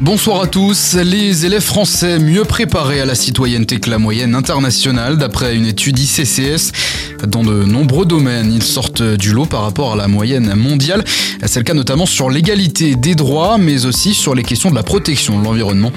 Bonsoir à tous. Les élèves français mieux préparés à la citoyenneté que la moyenne internationale, d'après une étude ICCS. Dans de nombreux domaines, ils sortent du lot par rapport à la moyenne mondiale. C'est le cas notamment sur l'égalité des droits, mais aussi sur les questions de la protection de l'environnement.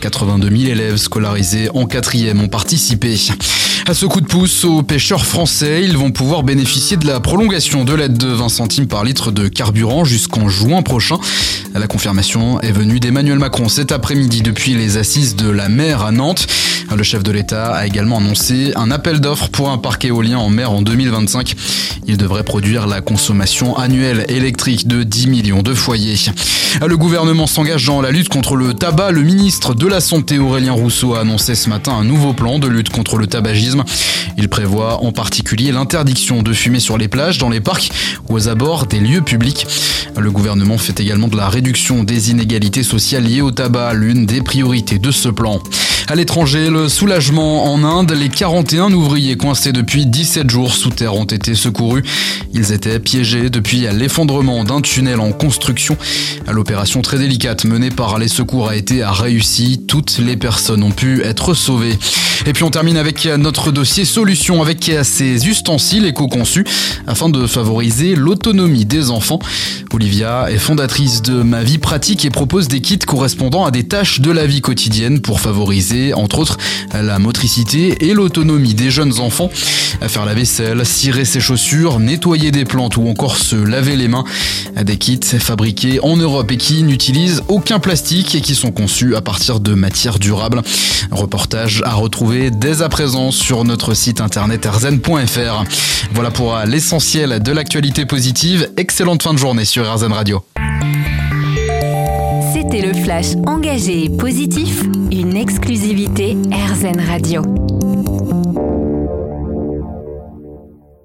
82 000 élèves scolarisés en quatrième ont participé. À ce coup de pouce aux pêcheurs français, ils vont pouvoir bénéficier de la prolongation de l'aide de 20 centimes par litre de carburant jusqu'en juin prochain. La confirmation est venue d'Emmanuel Macron cet après-midi depuis les assises de la mer à Nantes. Le chef de l'État a également annoncé un appel d'offres pour un parc éolien en mer en 2025. Il devrait produire la consommation annuelle électrique de 10 millions de foyers. Le gouvernement s'engage dans la lutte contre le tabac. Le ministre de la Santé Aurélien Rousseau a annoncé ce matin un nouveau plan de lutte contre le tabagisme. Il prévoit en particulier l'interdiction de fumer sur les plages, dans les parcs ou aux abords des lieux publics. Le gouvernement fait également de la réduction des inégalités sociales liées au tabac, l'une des priorités de ce plan. À l'étranger, le soulagement en Inde, les 41 ouvriers coincés depuis 17 jours sous terre ont été secourus. Ils étaient piégés depuis l'effondrement d'un tunnel en construction. L'opération très délicate menée par les secours a été réussie. Toutes les personnes ont pu être sauvées. Et puis on termine avec notre dossier solution avec ces ustensiles éco-conçus afin de favoriser l'autonomie des enfants. Olivia est fondatrice de Ma Vie Pratique et propose des kits correspondant à des tâches de la vie quotidienne pour favoriser entre autres la motricité et l'autonomie des jeunes enfants. À faire la vaisselle, cirer ses chaussures, nettoyer des plantes ou encore se laver les mains. Des kits fabriqués en Europe et qui n'utilisent aucun plastique et qui sont conçus à partir de matières durables. reportage à dès à présent sur notre site internet erzen.fr. Voilà pour l'essentiel de l'actualité positive. Excellente fin de journée sur RZN Radio. C'était le flash engagé et positif, une exclusivité RZN Radio.